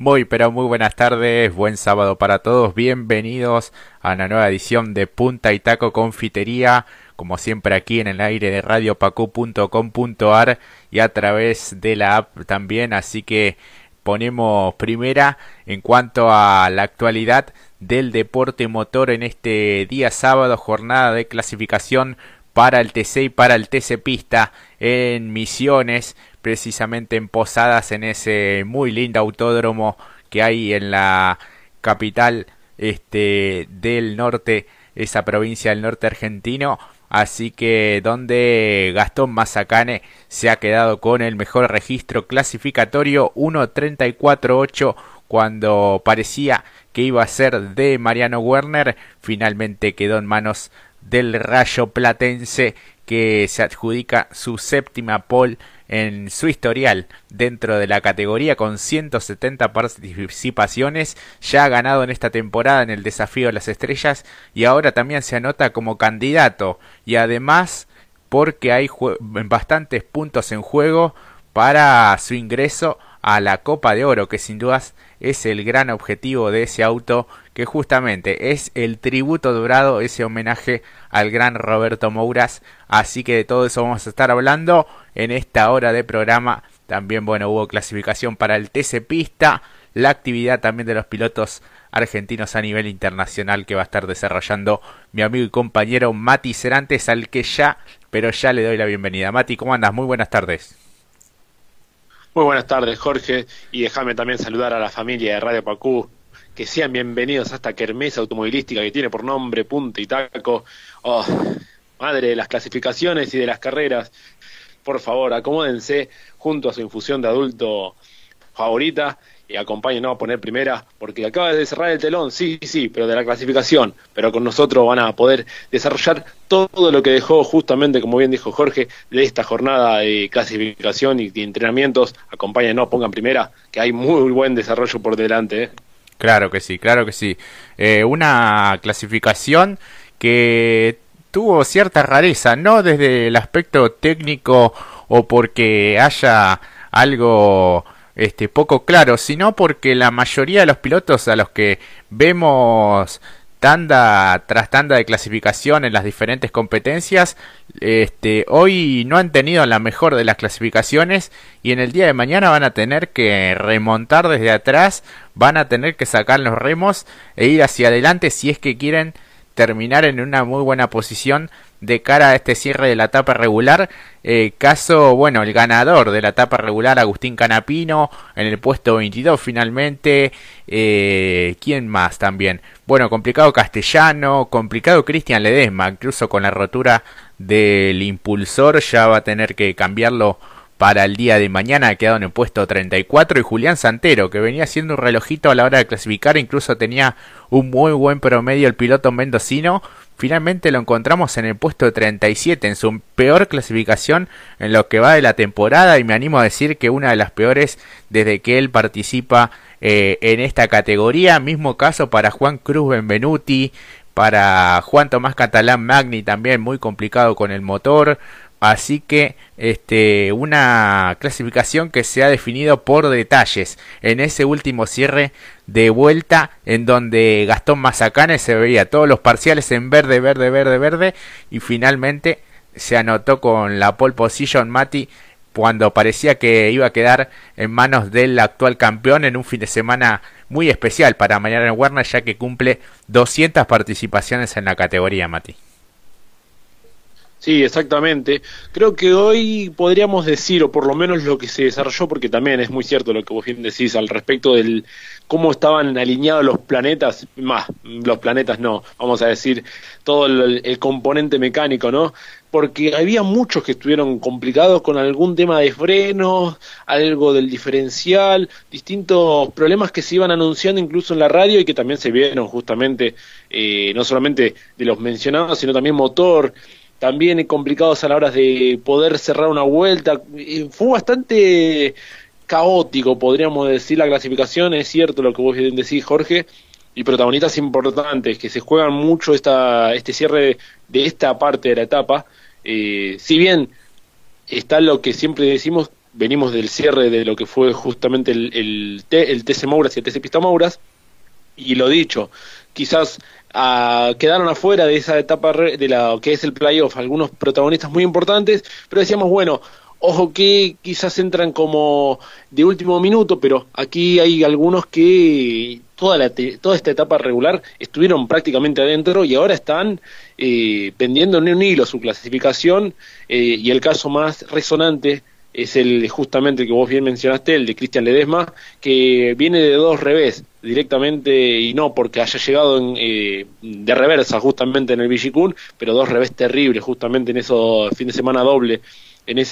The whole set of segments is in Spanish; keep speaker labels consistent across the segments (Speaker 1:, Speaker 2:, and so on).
Speaker 1: Muy, pero muy buenas tardes, buen sábado para todos, bienvenidos a una nueva edición de Punta y Taco Confitería, como siempre aquí en el aire de radiopacu.com.ar y a través de la app también, así que ponemos primera en cuanto a la actualidad del deporte motor en este día sábado, jornada de clasificación para el TC y para el TC Pista en Misiones, precisamente en Posadas, en ese muy lindo autódromo que hay en la capital este, del norte, esa provincia del norte argentino. Así que donde Gastón Mazacane se ha quedado con el mejor registro clasificatorio 1.34.8 cuando parecía que iba a ser de Mariano Werner, finalmente quedó en manos del Rayo Platense que se adjudica su séptima pole en su historial. Dentro de la categoría con 170 participaciones, ya ha ganado en esta temporada en el desafío de las estrellas y ahora también se anota como candidato. Y además porque hay bastantes puntos en juego para su ingreso a la Copa de Oro, que sin dudas es el gran objetivo de ese auto, que justamente es el tributo dorado, ese homenaje al gran Roberto Mouras. Así que de todo eso vamos a estar hablando en esta hora de programa. También, bueno, hubo clasificación para el TC Pista, la actividad también de los pilotos argentinos a nivel internacional que va a estar desarrollando mi amigo y compañero Mati Cerantes, al que ya, pero ya le doy la bienvenida. Mati, ¿cómo andas? Muy buenas tardes.
Speaker 2: Muy buenas tardes, Jorge, y déjame también saludar a la familia de Radio Pacú, que sean bienvenidos a esta kermesa automovilística que tiene por nombre Punta y Taco. Oh, madre de las clasificaciones y de las carreras. Por favor, acomódense junto a su infusión de adulto favorita y acompáñenos a poner primera, porque acaba de cerrar el telón, sí, sí, pero de la clasificación, pero con nosotros van a poder desarrollar todo lo que dejó justamente, como bien dijo Jorge, de esta jornada de clasificación y de entrenamientos, acompáñenos, pongan primera, que hay muy buen desarrollo por delante. ¿eh?
Speaker 1: Claro que sí, claro que sí. Eh, una clasificación que tuvo cierta rareza, no desde el aspecto técnico o porque haya algo este, poco claro, sino porque la mayoría de los pilotos a los que vemos tanda tras tanda de clasificación en las diferentes competencias, este, hoy no han tenido la mejor de las clasificaciones y en el día de mañana van a tener que remontar desde atrás, van a tener que sacar los remos e ir hacia adelante si es que quieren terminar en una muy buena posición de cara a este cierre de la etapa regular. Eh, caso, bueno, el ganador de la etapa regular, Agustín Canapino, en el puesto 22 finalmente. Eh, ¿Quién más también? Bueno, complicado Castellano, complicado Cristian Ledesma, incluso con la rotura del impulsor ya va a tener que cambiarlo para el día de mañana, ha quedado en el puesto 34 y Julián Santero, que venía siendo un relojito a la hora de clasificar, incluso tenía un muy buen promedio el piloto mendocino, Finalmente lo encontramos en el puesto 37, en su peor clasificación en lo que va de la temporada y me animo a decir que una de las peores desde que él participa eh, en esta categoría. Mismo caso para Juan Cruz Benvenuti, para Juan Tomás Catalán Magni también muy complicado con el motor. Así que este una clasificación que se ha definido por detalles en ese último cierre de vuelta en donde Gastón Mazacane se veía todos los parciales en verde, verde, verde, verde y finalmente se anotó con la pole position Mati cuando parecía que iba a quedar en manos del actual campeón en un fin de semana muy especial para Mariano Werner ya que cumple 200 participaciones en la categoría Mati.
Speaker 2: Sí, exactamente. Creo que hoy podríamos decir, o por lo menos lo que se desarrolló, porque también es muy cierto lo que vos bien decís al respecto del cómo estaban alineados los planetas, más, los planetas no, vamos a decir, todo el, componente mecánico, ¿no? Porque había muchos que estuvieron complicados con algún tema de frenos, algo del diferencial, distintos problemas que se iban anunciando incluso en la radio y que también se vieron justamente, eh, no solamente de los mencionados, sino también motor, también complicados a la hora de poder cerrar una vuelta. Fue bastante caótico, podríamos decir, la clasificación. Es cierto lo que vos decís, Jorge. Y protagonistas importantes que se juegan mucho esta, este cierre de esta parte de la etapa. Eh, si bien está lo que siempre decimos, venimos del cierre de lo que fue justamente el, el, el TC Mouras y el TC Pista Mouras, y lo dicho, quizás quedaron afuera de esa etapa de la que es el playoff. Algunos protagonistas muy importantes, pero decíamos, bueno, ojo que quizás entran como de último minuto, pero aquí hay algunos que toda, la toda esta etapa regular estuvieron prácticamente adentro y ahora están eh, pendiendo en un hilo su clasificación eh, y el caso más resonante es el justamente que vos bien mencionaste, el de Cristian Ledesma, que viene de dos revés directamente y no porque haya llegado en, eh, de reversa justamente en el Vigicún, pero dos revés terribles justamente en esos fin de semana doble en,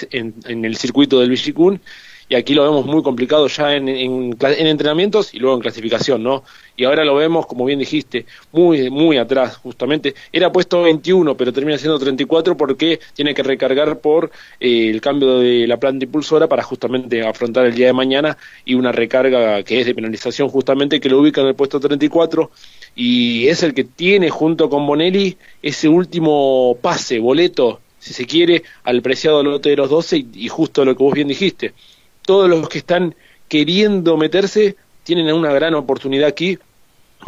Speaker 2: en, el circuito del Vigicún y aquí lo vemos muy complicado ya en, en, entrenamientos y luego en clasificación, ¿no? Y ahora lo vemos, como bien dijiste, muy, muy atrás, justamente. Era puesto 21, pero termina siendo 34 porque tiene que recargar por eh, el cambio de la planta impulsora para justamente afrontar el día de mañana y una recarga que es de penalización justamente que lo ubica en el puesto 34 y es el que tiene junto con Bonelli ese último pase, boleto, si se quiere, al preciado lote de los 12 y, y justo lo que vos bien dijiste todos los que están queriendo meterse tienen una gran oportunidad aquí,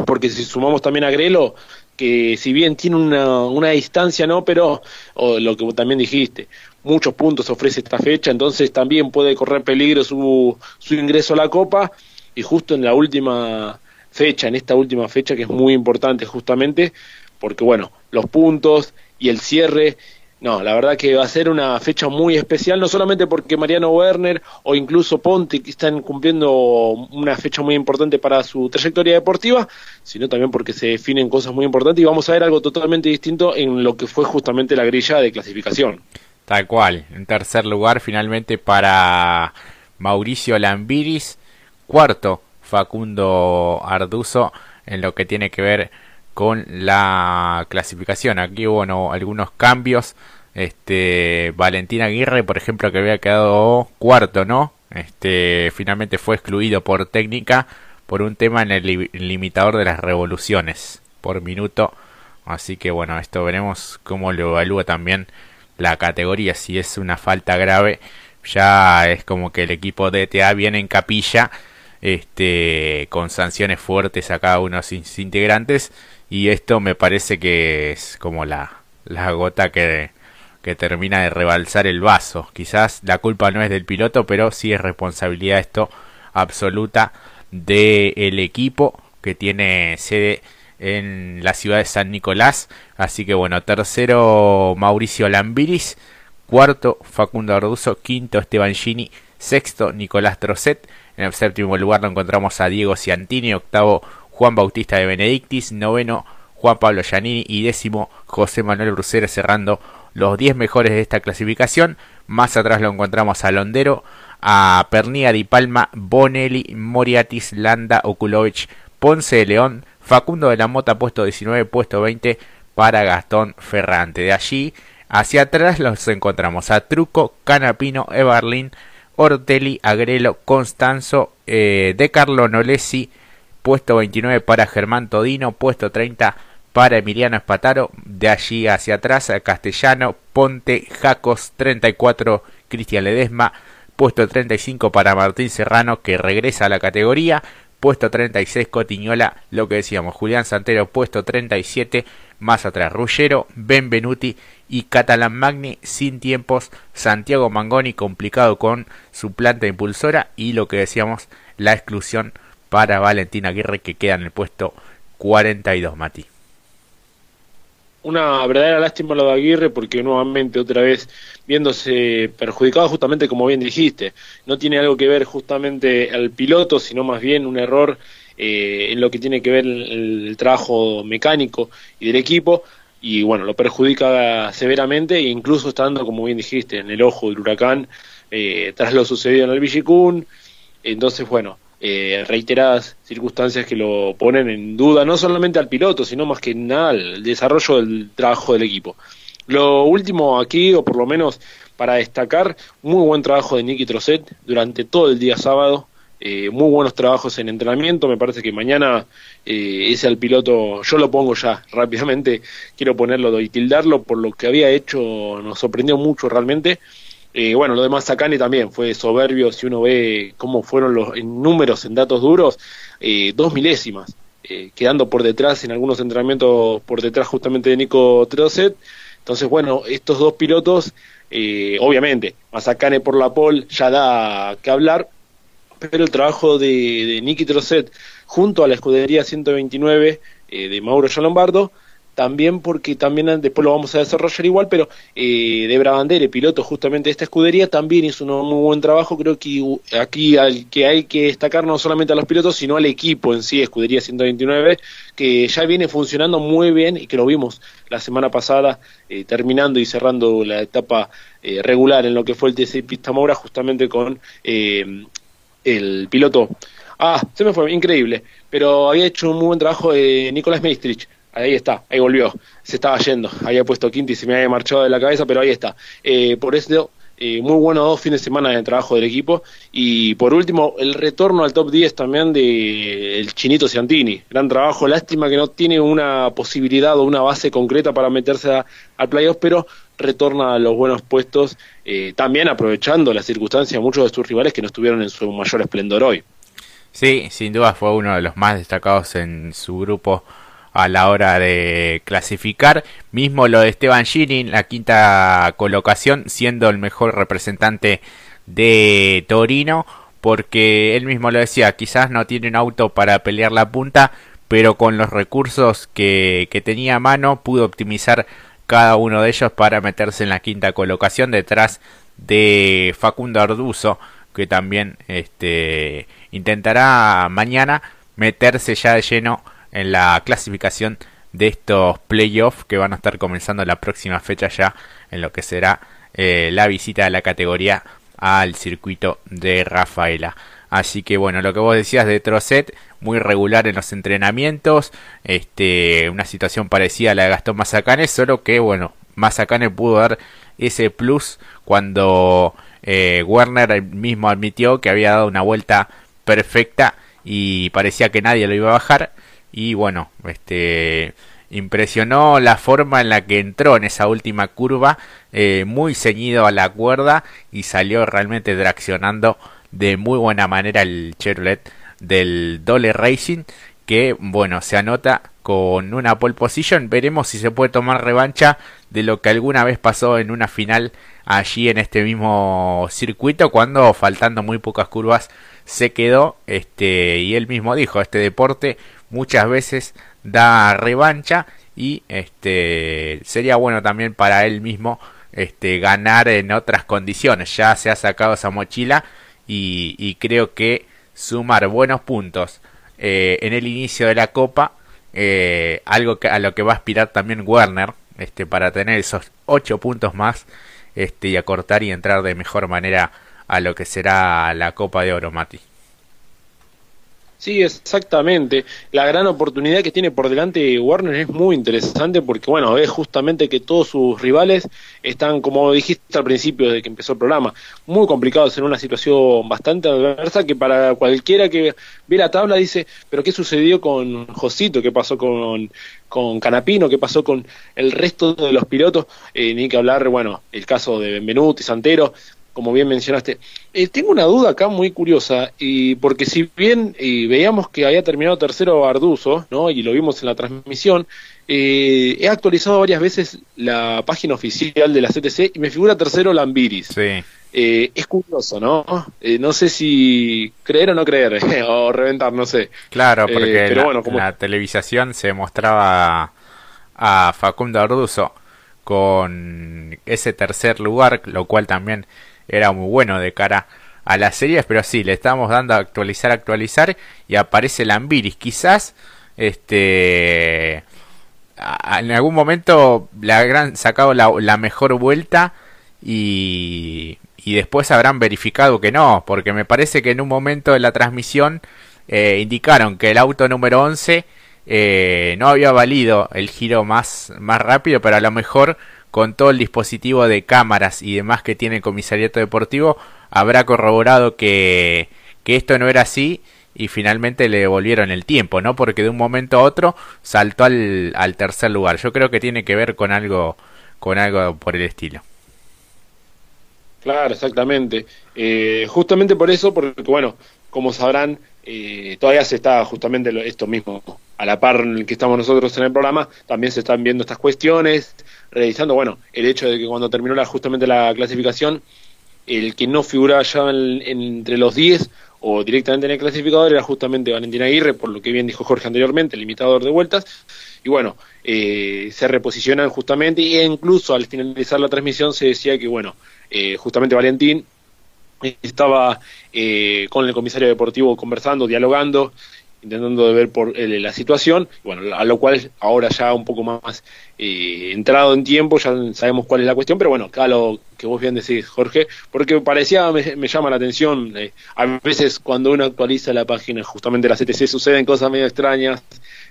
Speaker 2: porque si sumamos también a Grelo, que si bien tiene una, una distancia, ¿no? Pero lo que también dijiste, muchos puntos ofrece esta fecha, entonces también puede correr peligro su, su ingreso a la Copa, y justo en la última fecha, en esta última fecha que es muy importante justamente, porque bueno, los puntos y el cierre no, la verdad que va a ser una fecha muy especial, no solamente porque Mariano Werner o incluso Ponte están cumpliendo una fecha muy importante para su trayectoria deportiva, sino también porque se definen cosas muy importantes y vamos a ver algo totalmente distinto en lo que fue justamente la grilla de clasificación.
Speaker 1: Tal cual, en tercer lugar finalmente para Mauricio Lambiris, cuarto Facundo Arduzo en lo que tiene que ver con la clasificación. Aquí hubo algunos cambios. Este Valentín Aguirre, por ejemplo, que había quedado cuarto, ¿no? Este finalmente fue excluido por técnica por un tema en el limitador de las revoluciones por minuto. Así que bueno, esto veremos cómo lo evalúa también la categoría. Si es una falta grave, ya es como que el equipo de ETA viene en capilla este, con sanciones fuertes a cada uno de sus integrantes y esto me parece que es como la, la gota que, que termina de rebalsar el vaso. Quizás la culpa no es del piloto, pero sí es responsabilidad esto absoluta del equipo que tiene sede en la ciudad de San Nicolás. Así que bueno, tercero Mauricio Lambiris, cuarto Facundo Arduzo, quinto Esteban Gini, sexto Nicolás Trocet. En el séptimo lugar lo encontramos a Diego Ciantini, octavo Juan Bautista de Benedictis, noveno Juan Pablo Giannini y décimo José Manuel Brucero cerrando los 10 mejores de esta clasificación. Más atrás lo encontramos a Londero, a Pernilla Di Palma, Bonelli, Moriatis, Landa, Okulovich, Ponce de León, Facundo de la Mota puesto 19, puesto 20 para Gastón Ferrante. De allí hacia atrás los encontramos a Truco, Canapino, Eberlin, Ortelli, Agrelo, Constanzo, eh, De Carlo Nolesi, puesto 29 para Germán Todino, puesto 30 para Emiliano Espataro, de allí hacia atrás Castellano, Ponte, Jacos 34, Cristian Ledesma, puesto 35 para Martín Serrano que regresa a la categoría, puesto 36 Cotiñola, lo que decíamos, Julián Santero puesto 37, más atrás Ruggero, Benvenuti y Catalán Magni sin tiempos, Santiago Mangoni complicado con su planta impulsora y lo que decíamos, la exclusión para Valentina Aguirre que queda en el puesto 42, Mati.
Speaker 2: Una verdadera lástima lo de Aguirre porque nuevamente otra vez viéndose perjudicado justamente como bien dijiste, no tiene algo que ver justamente al piloto, sino más bien un error eh, en lo que tiene que ver el, el, trabajo mecánico y del equipo y bueno, lo perjudica severamente e incluso estando, como bien dijiste, en el ojo del huracán eh, tras lo sucedido en el Villicún, entonces bueno, eh, reiteradas circunstancias que lo ponen en duda, no solamente al piloto, sino más que nada al desarrollo del trabajo del equipo. Lo último aquí, o por lo menos para destacar, muy buen trabajo de Nicky Trocet durante todo el día sábado, eh, muy buenos trabajos en entrenamiento, me parece que mañana eh, es el piloto, yo lo pongo ya rápidamente, quiero ponerlo y tildarlo por lo que había hecho, nos sorprendió mucho realmente, Eh, bueno, lo de Mazacane también fue soberbio, si uno ve cómo fueron los en números, en datos duros, eh, dos milésimas, eh, quedando por detrás en algunos entrenamientos, por detrás justamente de Nico Trocet. Entonces, bueno, estos dos pilotos, obviamente, Mazacane por la pole ya da que hablar, pero el trabajo de, de Nicky Trocet junto a la escudería 129 de Mauro Lombardo también porque también después lo vamos a desarrollar igual, pero eh, de Brabandere, piloto justamente de esta escudería, también hizo un muy buen trabajo. Creo que aquí al que hay que destacar no solamente a los pilotos, sino al equipo en sí, escudería 129, que ya viene funcionando muy bien y que lo vimos la semana pasada, eh, terminando y cerrando la etapa eh, regular en lo que fue el TC Pista Mora, justamente con eh, el piloto. Ah, se me fue, increíble, pero había hecho un muy buen trabajo Nicolás Meistrich Ahí está, ahí volvió. Se estaba yendo. Había puesto quinto y se me había marchado de la cabeza, pero ahí está. Eh, por eso, eh, muy buenos dos fines de semana de trabajo del equipo. Y por último, el retorno al top 10 también de el Chinito Ciantini. Gran trabajo. Lástima que no tiene una posibilidad o una base concreta para meterse al playoff, pero retorna a los buenos puestos, eh, también aprovechando las circunstancias de muchos de sus rivales que no estuvieron en su mayor esplendor hoy.
Speaker 1: Sí, sin duda fue uno de los más destacados en su grupo a la hora de clasificar. Mismo lo de Esteban Gini, la quinta colocación, siendo el mejor representante de Torino, porque él mismo lo decía, quizás no tiene un auto para pelear la punta, pero con los recursos que, que tenía a mano pudo optimizar cada uno de ellos para meterse en la quinta colocación detrás de Facundo Arduzo, que también este, intentará mañana meterse ya de lleno en la clasificación de estos playoffs que van a estar comenzando la próxima fecha ya en lo que será eh, la visita de la categoría al circuito de Rafaela. Así que bueno, lo que vos decías de Trocet, muy regular en los entrenamientos, este, una situación parecida a la de Gastón Mazacane, solo que bueno, Mazacane pudo dar ese plus cuando eh, Werner mismo admitió que había dado una vuelta perfecta y parecía que nadie lo iba a bajar y bueno, este impresionó la forma en la que entró en esa última curva, eh, muy ceñido a la cuerda y salió realmente traccionando de muy buena manera el Chevrolet del Dole Racing que bueno se anota con una pole position. Veremos si se puede tomar revancha de lo que alguna vez pasó en una final allí en este mismo circuito cuando faltando muy pocas curvas se quedó este y él mismo dijo este deporte muchas veces da revancha y este sería bueno también para él mismo este ganar en otras condiciones ya se ha sacado esa mochila y, creo que sumar buenos puntos eh, en el inicio de la copa eh, algo que, a lo que va a aspirar también Werner este para tener esos ocho puntos más este y acortar y entrar de mejor manera a lo que será la Copa de Oro.
Speaker 2: Sí, exactamente. La gran oportunidad que tiene por delante Warner es muy interesante porque, bueno, es justamente que todos sus rivales están, como dijiste al principio de que empezó el programa, muy complicados en una situación bastante adversa que para cualquiera que ve la tabla dice, pero ¿qué sucedió con Josito? ¿Qué pasó con, con Canapino? ¿Qué pasó con el resto de los pilotos? Eh, ni que hablar, bueno, el caso de Benvenuti, Santero, como bien mencionaste. Eh, tengo una duda acá muy curiosa, y porque si bien eh, veíamos que había terminado tercero Arduzo, ¿no? y lo vimos en la transmisión, eh, he actualizado varias veces la página oficial de la CTC y me figura tercero Lambiris.
Speaker 1: Sí.
Speaker 2: es curioso, ¿no? no sé si creer o no creer, o reventar, no sé.
Speaker 1: Claro, porque la, bueno, la televisación se mostraba a Facundo Arduzo con ese tercer lugar, lo cual también era muy bueno de cara a las series, pero sí, le estamos dando a actualizar, actualizar y aparece Lambiris. Quizás este en algún momento le habrán sacado la, mejor vuelta y, y, después habrán verificado que no, porque me parece que en un momento de la transmisión eh, indicaron que el auto número 11 eh, no había valido el giro más, más rápido, pero a lo mejor con todo el dispositivo de cámaras y demás que tiene el comisariato deportivo, habrá corroborado que, que esto no era así y finalmente le devolvieron el tiempo, ¿no? Porque de un momento a otro saltó al, al tercer lugar. Yo creo que tiene que ver con algo, con algo por el estilo.
Speaker 2: Claro, exactamente. Eh, justamente por eso, porque bueno, como sabrán, eh, todavía se está justamente esto mismo, a la par en el que estamos nosotros en el programa, también se están viendo estas cuestiones, revisando, bueno, el hecho de que cuando terminó la, justamente la clasificación, el que no figuraba ya entre los 10 o directamente en el clasificador era justamente Valentín Aguirre, por lo que bien dijo Jorge anteriormente, el limitador de vueltas, y bueno, eh, se reposicionan justamente, e incluso al finalizar la transmisión se decía que, bueno, eh, justamente Valentín estaba eh, con el comisario deportivo conversando, dialogando, intentando de ver por la situación, bueno, a lo cual ahora ya un poco más eh, entrado en tiempo, ya sabemos cuál es la cuestión, pero bueno, acá lo que vos bien decís, Jorge, porque parecía, me, llama la atención, eh, a veces cuando uno actualiza la página, justamente la CTC, suceden cosas medio extrañas,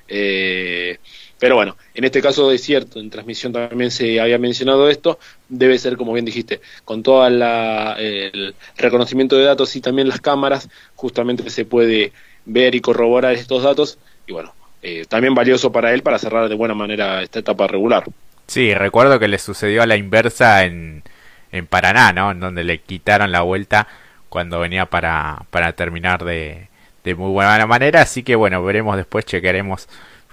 Speaker 2: eh, pero bueno, en este caso es cierto, en transmisión también se había mencionado esto, debe ser como bien dijiste, con todo el reconocimiento de datos y también las cámaras, justamente se puede ver y corroborar estos datos y bueno, eh, también valioso para él para cerrar de buena manera esta etapa regular.
Speaker 1: Sí, recuerdo que le sucedió a la inversa en, en Paraná, ¿no? En donde le quitaron la vuelta cuando venía para, para terminar de, de muy buena manera, así que bueno, veremos después, chequearemos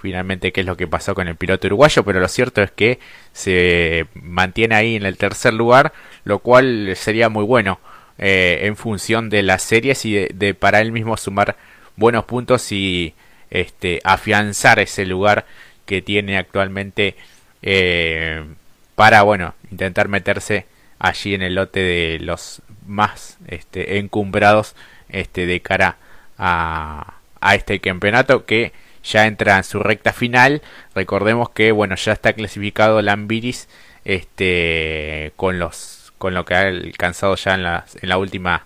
Speaker 1: finalmente qué es lo que pasó con el piloto uruguayo, pero lo cierto es que se mantiene ahí en el tercer lugar, lo cual sería muy bueno eh, en función de las series y de, para él mismo sumar buenos puntos y este, afianzar ese lugar que tiene actualmente eh, para bueno intentar meterse allí en el lote de los más este, encumbrados este, de cara a, a este campeonato que ya entra en su recta final. Recordemos que bueno, ya está clasificado Lambiris este con los con lo que ha alcanzado ya en la, en la última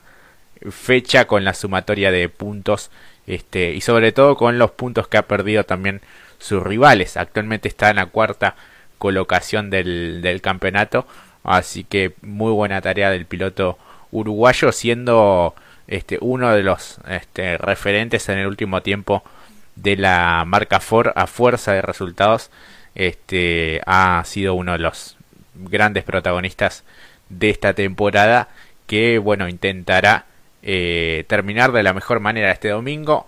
Speaker 1: fecha con la sumatoria de puntos este y sobre todo con los puntos que ha perdido también sus rivales. Actualmente está en la cuarta colocación del, del campeonato, así que muy buena tarea del piloto uruguayo siendo este uno de los este, referentes en el último tiempo de la marca Ford a fuerza de resultados este ha sido uno de los grandes protagonistas de esta temporada que bueno intentará eh, terminar de la mejor manera este domingo.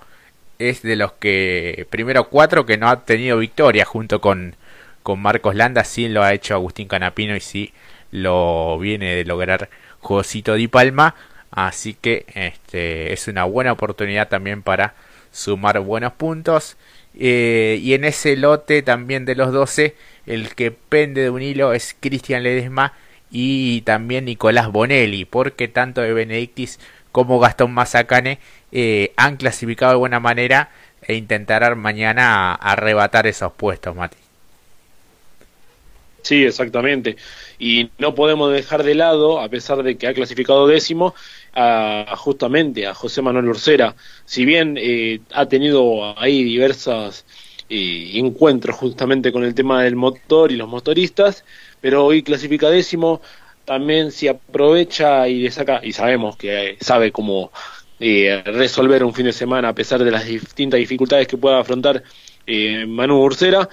Speaker 1: Es de los que primero cuatro que no ha tenido victoria junto con con Marcos Landa. Sí lo ha hecho Agustín Canapino y sí lo viene de lograr Josito Di Palma. Así que este es una buena oportunidad también para sumar buenos puntos. Eh, y en ese lote también de los 12, el que pende de un hilo es Cristian Ledesma y también Nicolás Bonelli, porque tanto de Benedictis como Gastón Mazacane eh, han clasificado de buena manera e intentarán mañana arrebatar esos puestos, Mati.
Speaker 2: Sí, exactamente. Y no podemos dejar de lado, a pesar de que ha clasificado décimo, a, justamente a José Manuel Ursera. Si bien eh, ha tenido ahí diversos eh, encuentros justamente con el tema del motor y los motoristas, pero hoy clasifica décimo, también se aprovecha y le saca, y sabemos que sabe cómo eh, resolver un fin de semana a pesar de las distintas dificultades que pueda afrontar Manu Ursera,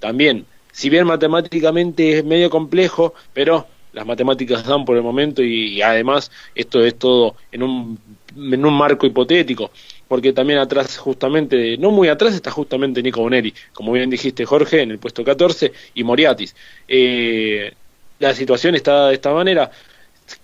Speaker 2: también si bien matemáticamente es medio complejo, pero las matemáticas dan por el momento y, además esto es todo en un, en un marco hipotético, porque también atrás justamente, no muy atrás está justamente Nico Bonelli, como bien dijiste Jorge, en el puesto 14 y Moriatis. Eh, la situación está de esta manera,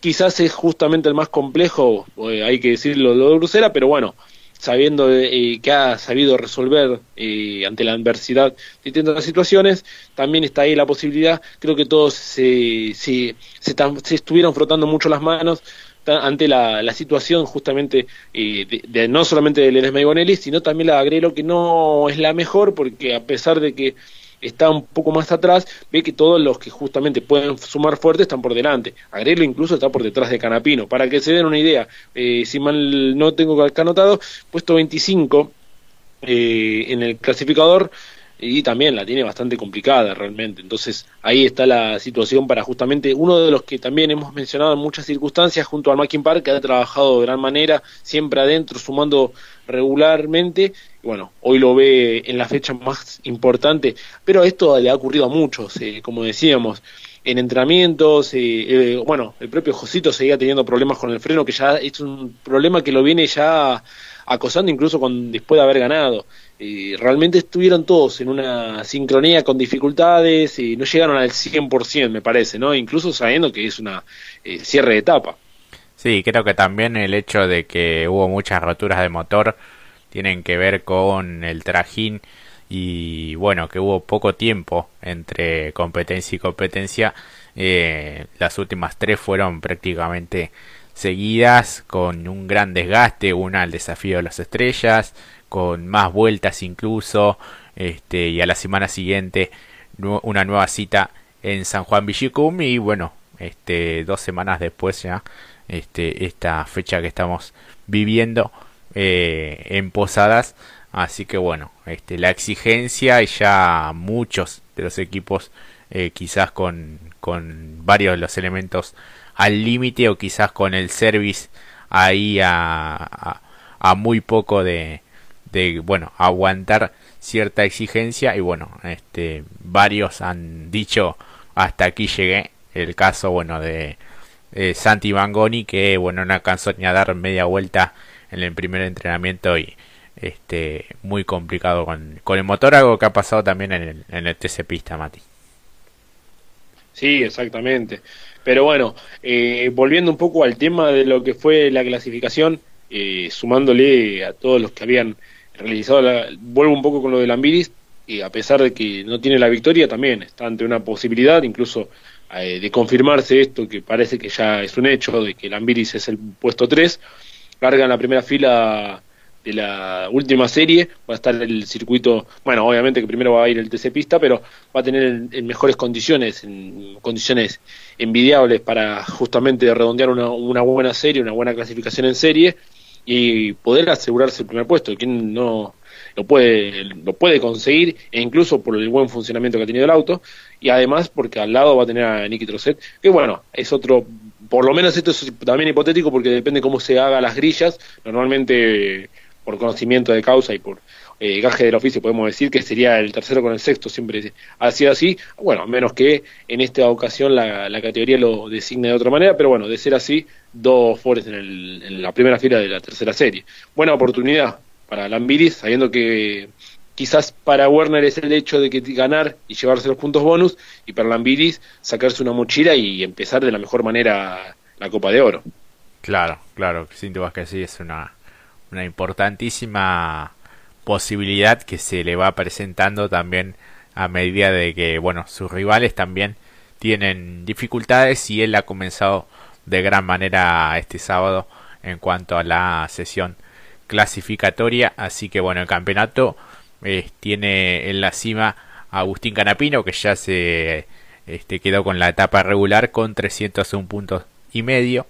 Speaker 2: quizás es justamente el más complejo, eh, hay que decirlo lo de Bruselas, pero bueno, sabiendo eh, que ha sabido resolver eh, ante la adversidad distintas situaciones, también está ahí la posibilidad, creo que todos se, se, se, estuvieron frotando mucho las manos ante la, situación justamente eh, de, no solamente de Ledesma y sino también la de Agrelo, que no es la mejor, porque a pesar de que está un poco más atrás, ve que todos los que justamente pueden sumar fuerte están por delante. Agrelo incluso está por detrás de Canapino. Para que se den una idea, eh, si mal no tengo acá anotado, puesto 25 eh, en el clasificador y también la tiene bastante complicada realmente. Entonces ahí está la situación para justamente uno de los que también hemos mencionado en muchas circunstancias junto al Mackin Park, que ha trabajado de gran manera, siempre adentro, sumando regularmente bueno, hoy lo ve en la fecha más importante, pero esto le ha ocurrido a muchos, eh, como decíamos, en entrenamientos, eh, bueno, el propio Josito seguía teniendo problemas con el freno, que ya es un problema que lo viene ya acosando incluso después de haber ganado. realmente estuvieron todos en una sincronía con dificultades y no llegaron al 100%, me parece, ¿no? Incluso sabiendo que es una cierre de etapa.
Speaker 1: Sí, creo que también el hecho de que hubo muchas roturas de motor tienen que ver con el trajín y bueno, que hubo poco tiempo entre competencia y competencia. Eh, las últimas tres fueron prácticamente seguidas con un gran desgaste, una al desafío de las estrellas, con más vueltas incluso, este, y a la semana siguiente una nueva cita en San Juan Villicum y bueno, este, dos semanas después ya, este, esta fecha que estamos viviendo eh, en Posadas. Así que bueno, este, la exigencia y ya muchos de los equipos eh, quizás con, con varios de los elementos al límite o quizás con el service ahí a, a, muy poco de, de, bueno, aguantar cierta exigencia y bueno, este, varios han dicho hasta aquí llegué. El caso, bueno, de Santi Mangoni que bueno, no alcanzó ni a dar media vuelta en el primer entrenamiento y este muy complicado con, con el motor, algo que ha pasado también en el, en el TC Pista, Mati.
Speaker 2: Sí, exactamente. Pero bueno, eh, volviendo un poco al tema de lo que fue la clasificación, eh, sumándole a todos los que habían realizado, la, vuelvo un poco con lo de Lambiris, y a pesar de que no tiene la victoria, también está ante una posibilidad, incluso eh, de confirmarse esto, que parece que ya es un hecho, de que Lambiris es el puesto 3, carga en la primera fila de la última serie, va a estar el circuito, bueno, obviamente que primero va a ir el TC Pista, pero va a tener en, mejores condiciones, en condiciones envidiables para justamente redondear una, una, buena serie, una buena clasificación en serie y poder asegurarse el primer puesto. Quien no lo puede, lo puede conseguir, e incluso por el buen funcionamiento que ha tenido el auto, y además porque al lado va a tener a Nicky Trosset, que bueno, es otro por lo menos esto es también hipotético porque depende cómo se haga las grillas, normalmente por conocimiento de causa y por eh, gaje del oficio podemos decir que sería el tercero con el sexto, siempre ha sido así, bueno, menos que en esta ocasión la, categoría lo designe de otra manera, pero bueno, de ser así, dos Forest en, en la primera fila de la tercera serie. Buena oportunidad para Lambiris, sabiendo que quizás para Werner es el hecho de que ganar y llevarse los puntos bonus y para Lambiris sacarse una mochila y empezar de la mejor manera la Copa de Oro.
Speaker 1: Claro, claro, sin dudas que sí, es una, una importantísima posibilidad que se le va presentando también a medida de que, bueno, sus rivales también tienen dificultades y él ha comenzado de gran manera este sábado en cuanto a la sesión clasificatoria, así que bueno, el campeonato tiene en la cima Agustín Canapino, que ya se este, quedó con la etapa regular con 301 puntos y medio.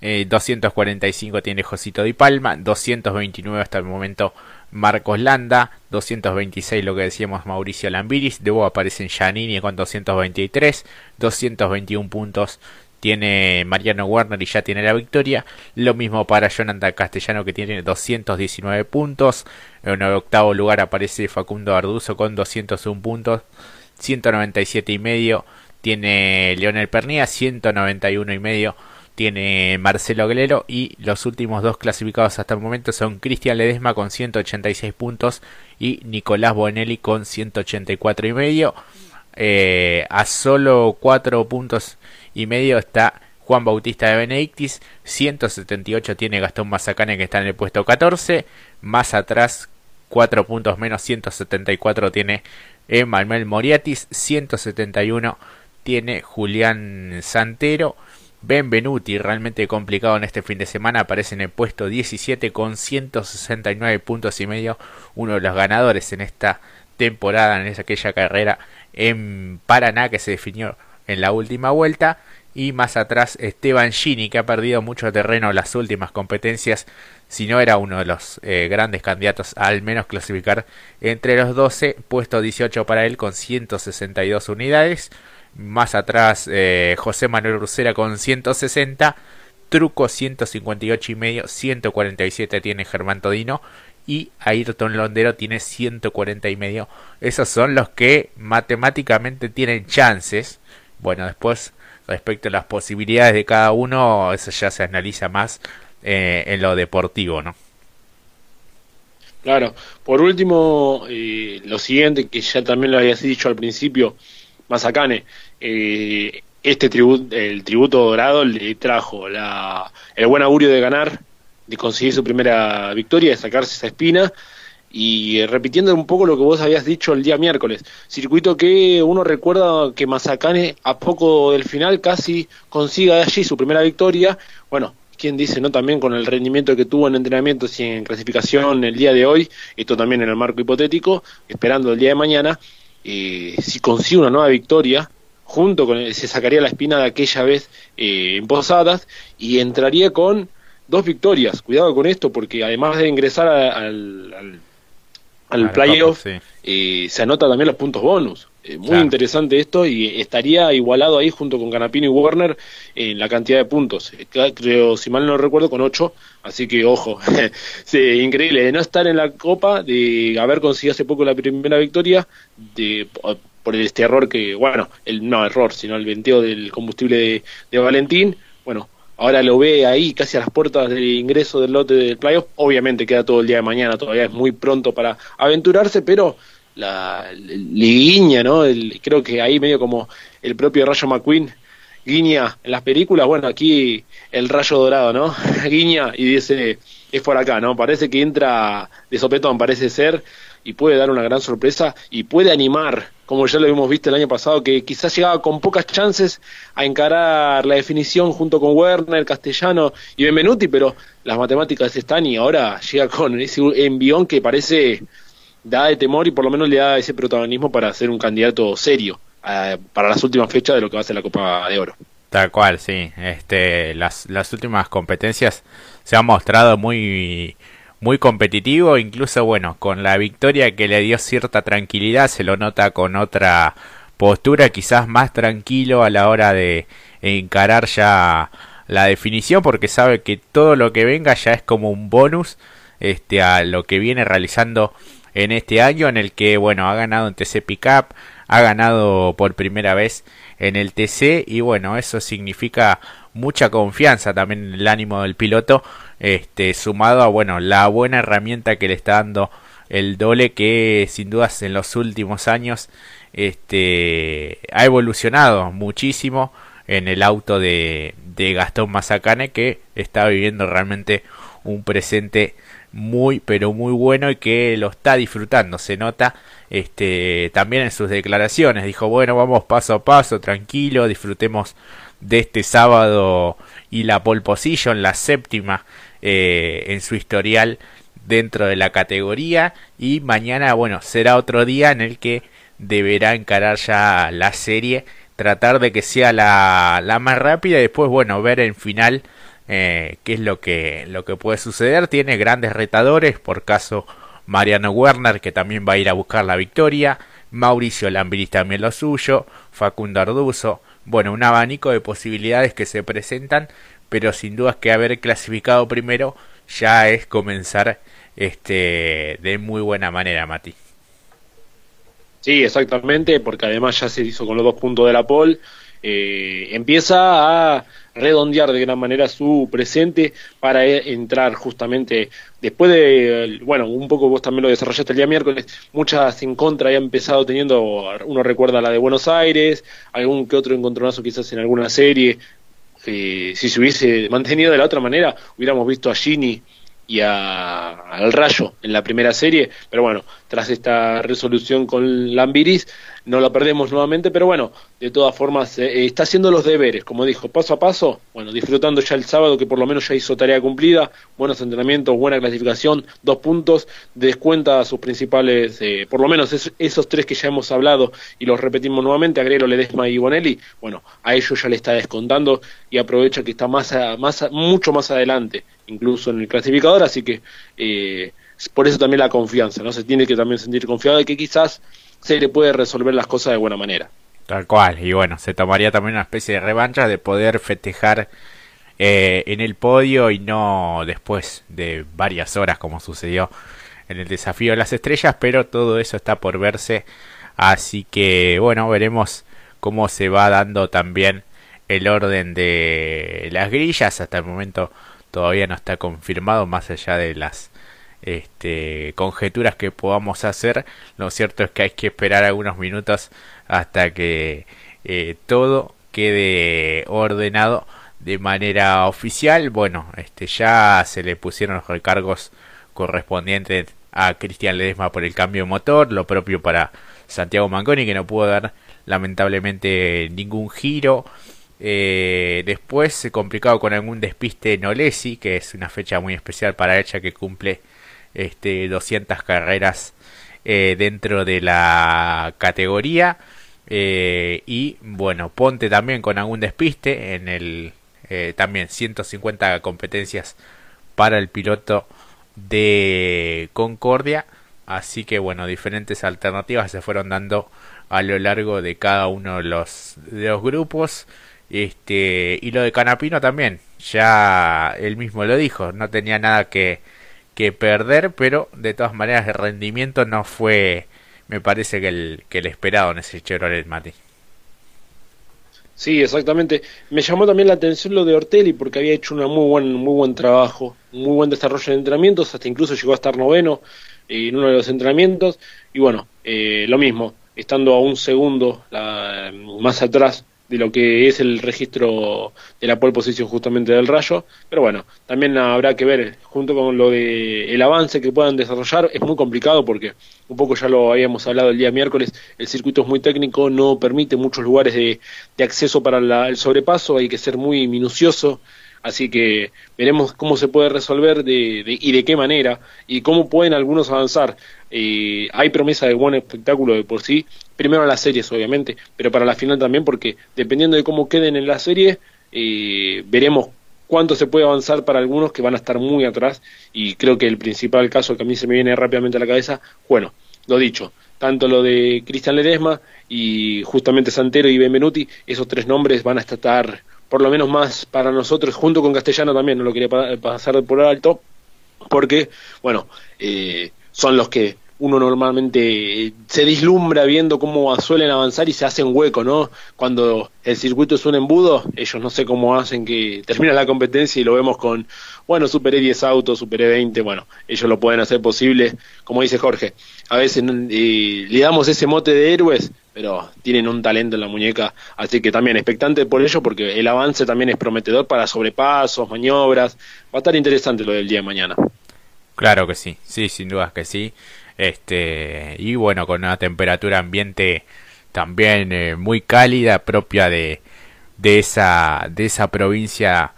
Speaker 1: 245 eh, tiene Josito Di Palma, 229 hasta el momento Marcos Landa, 226 lo que decíamos Mauricio Lambiris, luego aparecen Giannini con 223, 221 puntos tiene Mariano Werner y ya tiene la victoria. Lo mismo para Jonathan Castellano que tiene 219 puntos. En el octavo lugar aparece Facundo Arduzo con 201 puntos. 197 y medio tiene Leonel Pernía, 191 y medio tiene Marcelo Aguilero y los últimos dos clasificados hasta el momento son Cristian Ledesma con 186 puntos y Nicolás Bonelli con 184 y medio. Eh, a solo 4 puntos y medio está Juan Bautista de Benedictis, 178 tiene Gastón Mazacane que está en el puesto 14, más atrás 4 puntos menos 174 tiene Emmanuel Moriatis, 171 tiene Julián Santero, Benvenuti realmente complicado en este fin de semana, aparece en el puesto 17 con 169 puntos y medio, uno de los ganadores en esta temporada, en aquella carrera en Paraná que se definió en la última vuelta. Y más atrás Esteban Gini, que ha perdido mucho terreno en las últimas competencias, si no era uno de los eh, grandes candidatos al menos clasificar entre los 12, puesto 18 para él con 162 unidades. Más atrás eh, José Manuel Rusera con 160, Truco 158 y medio, 147 tiene Germán Todino y Ayrton Londero tiene 140 y medio. Esos son los que matemáticamente tienen chances. Bueno, después respecto a las posibilidades de cada uno, eso ya se analiza más eh, en lo deportivo, ¿no?
Speaker 2: Claro. Por último, eh, lo siguiente que ya también lo habías dicho al principio, Mazacane, eh, este tributo, el tributo dorado le trajo la, el buen augurio de ganar, de conseguir su primera victoria, de sacarse esa espina y eh, repitiendo un poco lo que vos habías dicho el día miércoles, circuito que uno recuerda que Mazacane a poco del final casi consiga allí su primera victoria, bueno, quién dice, ¿no? También con el rendimiento que tuvo en entrenamientos y en clasificación el día de hoy, esto también en el marco hipotético, esperando el día de mañana, eh, si consigue una nueva victoria, junto con se sacaría la espina de aquella vez eh, en Posadas y entraría con dos victorias. Cuidado con esto, porque además de ingresar al, al, playoff, eh, se anota también los puntos bonus. Eh, muy interesante esto y estaría igualado ahí junto con Canapino y Warner en la cantidad de puntos. Eh, creo, si mal no recuerdo, con ocho. Así que ojo, sí, increíble de no estar en la Copa, de haber conseguido hace poco la primera victoria, de por este error que, bueno, el no error, sino el venteo del combustible de, de Valentín. Bueno, ahora lo ve ahí casi a las puertas de ingreso del lote del playoff. Obviamente queda todo el día de mañana, todavía es muy pronto para aventurarse, pero la, liguiña, ¿no? El, creo que ahí medio como el propio Rayo McQueen guiña en las películas, bueno, aquí el rayo dorado, ¿no? guiña y dice, es por acá, ¿no? Parece que entra de sopetón, parece ser, y puede dar una gran sorpresa y puede animar, como ya lo hemos visto el año pasado, que quizás llegaba con pocas chances a encarar la definición junto con Werner, Castellano y Benvenuti, pero las matemáticas están y ahora llega con ese envión que parece da de temor y por lo menos le da ese protagonismo para ser un candidato serio eh, para las últimas fechas de lo que va a ser la Copa de Oro.
Speaker 1: Tal cual, sí. Este, las, las últimas competencias se han mostrado muy, muy competitivo, incluso bueno, con la victoria que le dio cierta tranquilidad, se lo nota con otra postura, quizás más tranquilo a la hora de encarar ya la definición, porque sabe que todo lo que venga ya es como un bonus este, a lo que viene realizando en este año en el que, bueno, ha ganado en TC Pickup, ha ganado por primera vez en el TC y bueno, eso significa mucha confianza también en el ánimo del piloto, este, sumado a, bueno, la buena herramienta que le está dando el Dole que sin dudas en los últimos años este, ha evolucionado muchísimo en el auto de, de Gastón Mazacane que está viviendo realmente un presente muy pero muy bueno y que lo está disfrutando se nota este también en sus declaraciones. Dijo bueno vamos paso a paso tranquilo disfrutemos de este sábado y la pole position la séptima eh, en su historial dentro de la categoría. Y mañana bueno será otro día en el que deberá encarar ya la serie tratar de que sea la, la más rápida y después bueno ver en final eh, qué es lo que, lo que puede suceder. Tiene grandes retadores, por caso Mariano Werner, que también va a ir a buscar la victoria. Mauricio Lambiris también lo suyo. Facundo Arduzo. Bueno, un abanico de posibilidades que se presentan, pero sin duda que haber clasificado primero ya es comenzar este de muy buena manera, Mati.
Speaker 2: Sí, exactamente, porque además ya se hizo con los dos puntos de la pole. Eh, empieza a redondear de gran manera su presente para e, entrar justamente después de, bueno, un poco vos también lo desarrollaste el día miércoles, muchas en contra ya empezado teniendo, uno recuerda la de Buenos Aires, algún que otro encontronazo quizás en alguna serie, eh, si se hubiese mantenido de la otra manera, hubiéramos visto a Gini y a, al Rayo en la primera serie, pero bueno, tras esta resolución con Lambiris, no la perdemos nuevamente, pero bueno, de todas formas eh, está haciendo los deberes, como dijo, paso a paso, bueno, disfrutando ya el sábado que por lo menos ya hizo tarea cumplida, buenos entrenamientos, buena clasificación, dos puntos, descuenta sus principales, eh, por lo menos esos tres que ya hemos hablado y los repetimos nuevamente, Agrero, Ledesma y Bonelli, bueno, a ellos ya le está descontando y aprovecha que está más, más mucho más adelante, incluso en el clasificador, así que eh, por eso también la confianza, ¿no? Se tiene que también sentir confiado de que quizás se le puede resolver las cosas de buena manera.
Speaker 1: Tal cual, y bueno, se tomaría también una especie de revancha de poder festejar eh, en el podio y no después de varias horas como sucedió en el desafío de las estrellas, pero todo eso está por verse. Así que bueno, veremos cómo se va dando también el orden de las grillas. Hasta el momento todavía no está confirmado, más allá de las este, conjeturas que podamos hacer. Lo cierto es que hay que esperar algunos minutos hasta que eh, todo quede ordenado de manera oficial. Bueno, este ya se le pusieron los recargos correspondientes a Cristian Ledesma por el cambio de motor, lo propio para Santiago Mangoni que no pudo dar lamentablemente ningún giro. Eh, después se complicado con algún despiste en Olesi, que es una fecha muy especial para ella que cumple este 200 carreras eh, dentro de la categoría. Eh, y bueno, Ponte también con algún despiste en el también 150 competencias para el piloto de Concordia. Así que bueno, diferentes alternativas se fueron dando a lo largo de cada uno de los, de los grupos. Este, y lo de Canapino también, ya él mismo lo dijo, no tenía nada que, que perder, pero de todas maneras el rendimiento no fue, me parece que el, que el esperado en ese Chevrolet Mati.
Speaker 2: Sí, exactamente. Me llamó también la atención lo de Ortelli porque había hecho un muy buen, muy buen trabajo, muy buen desarrollo de entrenamientos, hasta incluso llegó a estar noveno en uno de los entrenamientos. Y bueno, eh, lo mismo, estando a un segundo más atrás de lo que es el registro de la pole posición justamente del Rayo, pero bueno, también habrá que ver junto con lo de el avance que puedan desarrollar, es muy complicado porque un poco ya lo habíamos hablado el día miércoles, el circuito es muy técnico, no permite muchos lugares de, de acceso para el sobrepaso, hay que ser muy minucioso Así que veremos cómo se puede resolver de, y de qué manera y cómo pueden algunos avanzar. Eh, hay promesa de buen espectáculo de por sí, primero en las series obviamente, pero para la final también porque dependiendo de cómo queden en la serie, eh, veremos cuánto se puede avanzar para algunos que van a estar muy atrás y creo que el principal caso que a mí se me viene rápidamente a la cabeza, bueno, lo dicho, tanto lo de Cristian Ledesma y justamente Santero y Benvenuti, esos tres nombres van a estar por lo menos más para nosotros, junto con Castellano también, no lo quería pasar por alto, porque, bueno, eh, son los que uno normalmente se dislumbra viendo cómo suelen avanzar y se hacen hueco, ¿no? Cuando el circuito es un embudo, ellos no sé cómo hacen que termina la competencia y lo vemos con, bueno, superé 10 autos, superé 20, bueno, ellos lo pueden hacer posible, como dice Jorge, a veces eh, le damos ese mote de héroes, pero tienen un talento en la muñeca, así que también expectante por ello, porque el avance también es prometedor para sobrepasos, maniobras, va a estar interesante lo del día de mañana.
Speaker 1: Claro que sí, sí, sin dudas que sí. Este, y bueno, con una temperatura ambiente también eh, muy cálida, propia de, de, esa, de esa provincia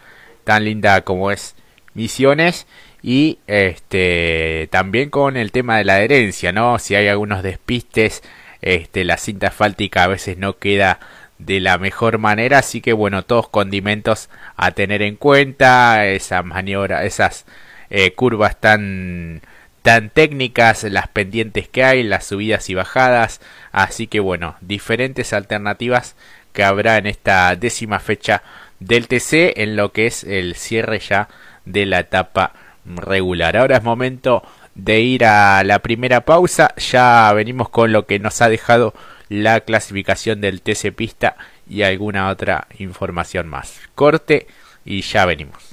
Speaker 1: tan linda como es Misiones y este también con el tema de la adherencia, ¿no? Si hay algunos despistes este, la cinta asfáltica a veces no queda de la mejor manera, así que bueno, todos condimentos a tener en cuenta, esa maniobra, esas eh, curvas tan tan técnicas, las pendientes que hay, las subidas y bajadas, así que bueno, diferentes alternativas que habrá en esta décima fecha del TC en lo que es el cierre ya de la etapa regular. Ahora es momento de ir a la primera pausa. Ya venimos con lo que nos ha dejado la clasificación del TC Pista y alguna otra información más. Corte y ya venimos.